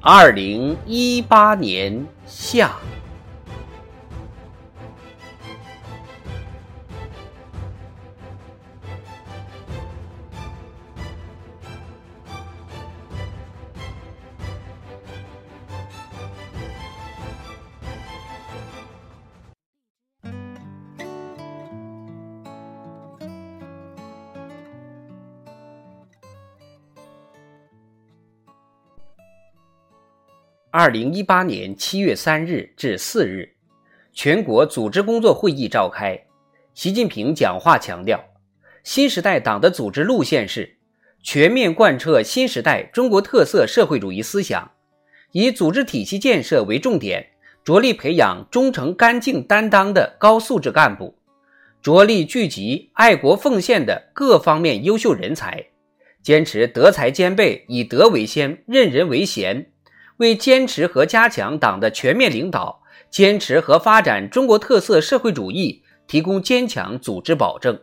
二零一八年夏。二零一八年七月三日至四日，全国组织工作会议召开。习近平讲话强调，新时代党的组织路线是全面贯彻新时代中国特色社会主义思想，以组织体系建设为重点，着力培养忠诚、干净、担当的高素质干部，着力聚集爱国奉献的各方面优秀人才，坚持德才兼备、以德为先、任人唯贤。为坚持和加强党的全面领导，坚持和发展中国特色社会主义提供坚强组织保证。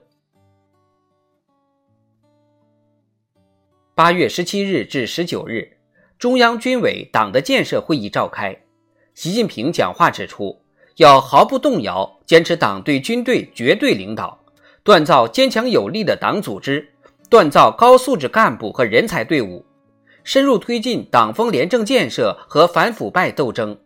八月十七日至十九日，中央军委党的建设会议召开。习近平讲话指出，要毫不动摇坚持党对军队绝对领导，锻造坚强有力的党组织，锻造高素质干部和人才队伍。深入推进党风廉政建设和反腐败斗争，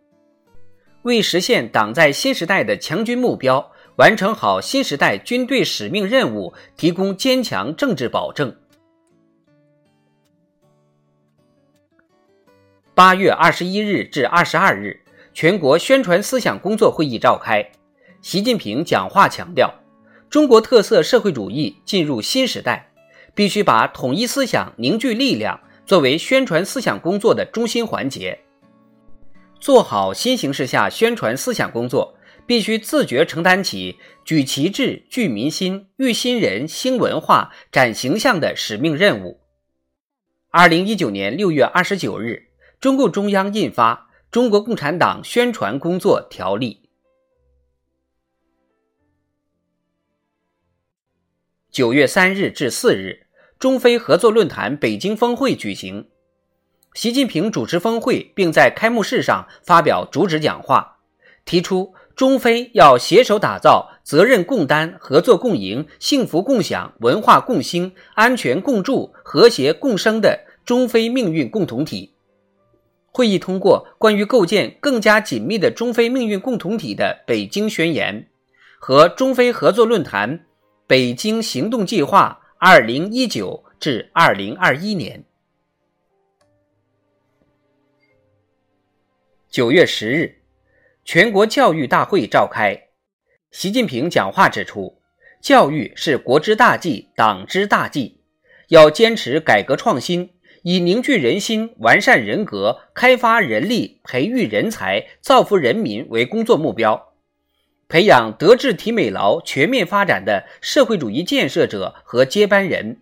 为实现党在新时代的强军目标，完成好新时代军队使命任务提供坚强政治保证。八月二十一日至二十二日，全国宣传思想工作会议召开。习近平讲话强调，中国特色社会主义进入新时代，必须把统一思想、凝聚力量。作为宣传思想工作的中心环节，做好新形势下宣传思想工作，必须自觉承担起举旗帜、聚民心、育新人、兴文化、展形象的使命任务。二零一九年六月二十九日，中共中央印发《中国共产党宣传工作条例》。九月三日至四日。中非合作论坛北京峰会举行，习近平主持峰会，并在开幕式上发表主旨讲话，提出中非要携手打造责任共担、合作共赢、幸福共享、文化共兴、安全共筑、和谐共生的中非命运共同体。会议通过关于构建更加紧密的中非命运共同体的北京宣言和中非合作论坛北京行动计划。二零一九至二零二一年九月十日，全国教育大会召开。习近平讲话指出，教育是国之大计、党之大计，要坚持改革创新，以凝聚人心、完善人格、开发人力、培育人才、造福人民为工作目标。培养德智体美劳全面发展的社会主义建设者和接班人，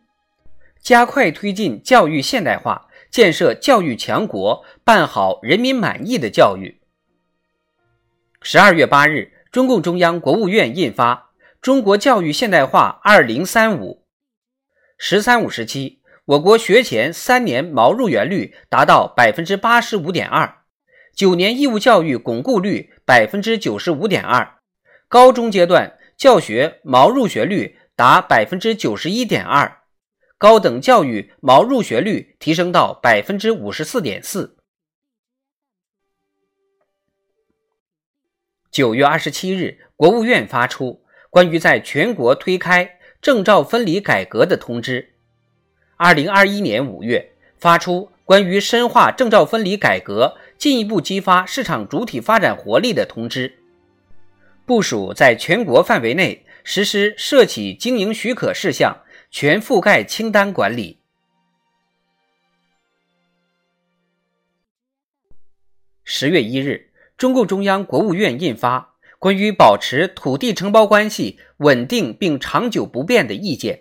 加快推进教育现代化，建设教育强国，办好人民满意的教育。十二月八日，中共中央、国务院印发《中国教育现代化二零三五》。“十三五”时期，我国学前三年毛入园率达到百分之八十五点二，九年义务教育巩固率百分之九十五点二。高中阶段教学毛入学率达百分之九十一点二，高等教育毛入学率提升到百分之五十四点四。九月二十七日，国务院发出关于在全国推开证照分离改革的通知。二零二一年五月，发出关于深化证照分离改革，进一步激发市场主体发展活力的通知。部署在全国范围内实施涉企经营许可事项全覆盖清单管理。十月一日，中共中央、国务院印发《关于保持土地承包关系稳定并长久不变的意见》。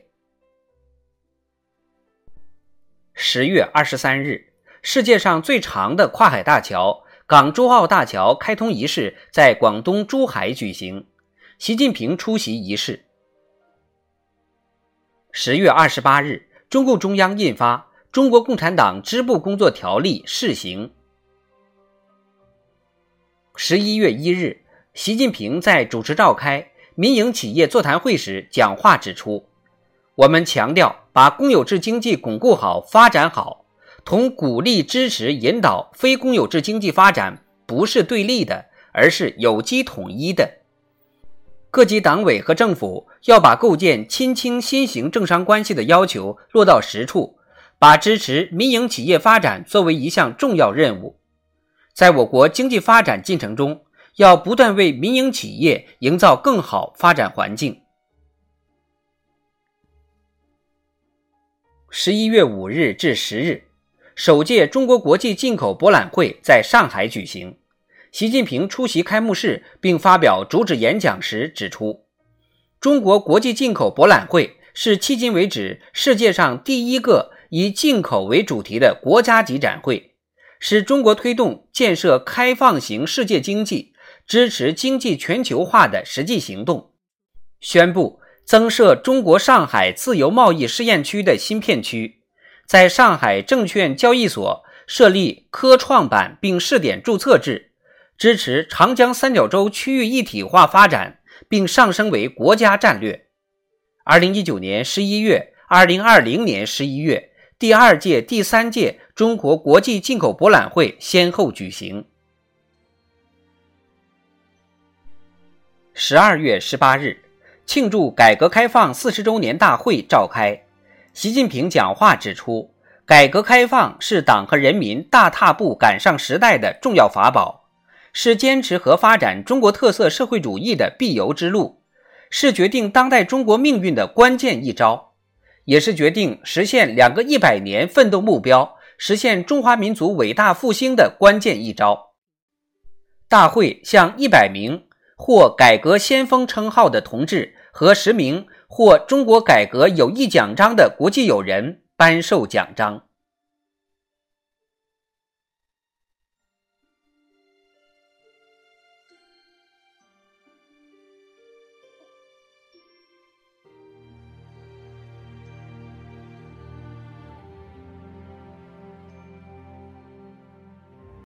十月二十三日，世界上最长的跨海大桥——港珠澳大桥开通仪式在广东珠海举行，习近平出席仪式。十月二十八日，中共中央印发《中国共产党支部工作条例》试行。十一月一日，习近平在主持召开民营企业座谈会时讲话指出：“我们强调，把公有制经济巩固好、发展好，同鼓励、支持、引导非公有制经济发展不是对立的，而是有机统一的。各级党委和政府要把构建亲清新型政商关系的要求落到实处，把支持民营企业发展作为一项重要任务。”在我国经济发展进程中，要不断为民营企业营造更好发展环境。十一月五日至十日，首届中国国际进口博览会在上海举行。习近平出席开幕式并发表主旨演讲时指出，中国国际进口博览会是迄今为止世界上第一个以进口为主题的国家级展会。是中国推动建设开放型世界经济、支持经济全球化的实际行动。宣布增设中国上海自由贸易试验区的新片区，在上海证券交易所设立科创板并试点注册制，支持长江三角洲区域一体化发展，并上升为国家战略。二零一九年十一月，二零二零年十一月。第二届、第三届中国国际进口博览会先后举行。十二月十八日，庆祝改革开放四十周年大会召开。习近平讲话指出，改革开放是党和人民大踏步赶上时代的重要法宝，是坚持和发展中国特色社会主义的必由之路，是决定当代中国命运的关键一招。也是决定实现两个一百年奋斗目标、实现中华民族伟大复兴的关键一招。大会向一百名获“改革先锋”称号的同志和十名获“中国改革有益奖章”的国际友人颁授奖章。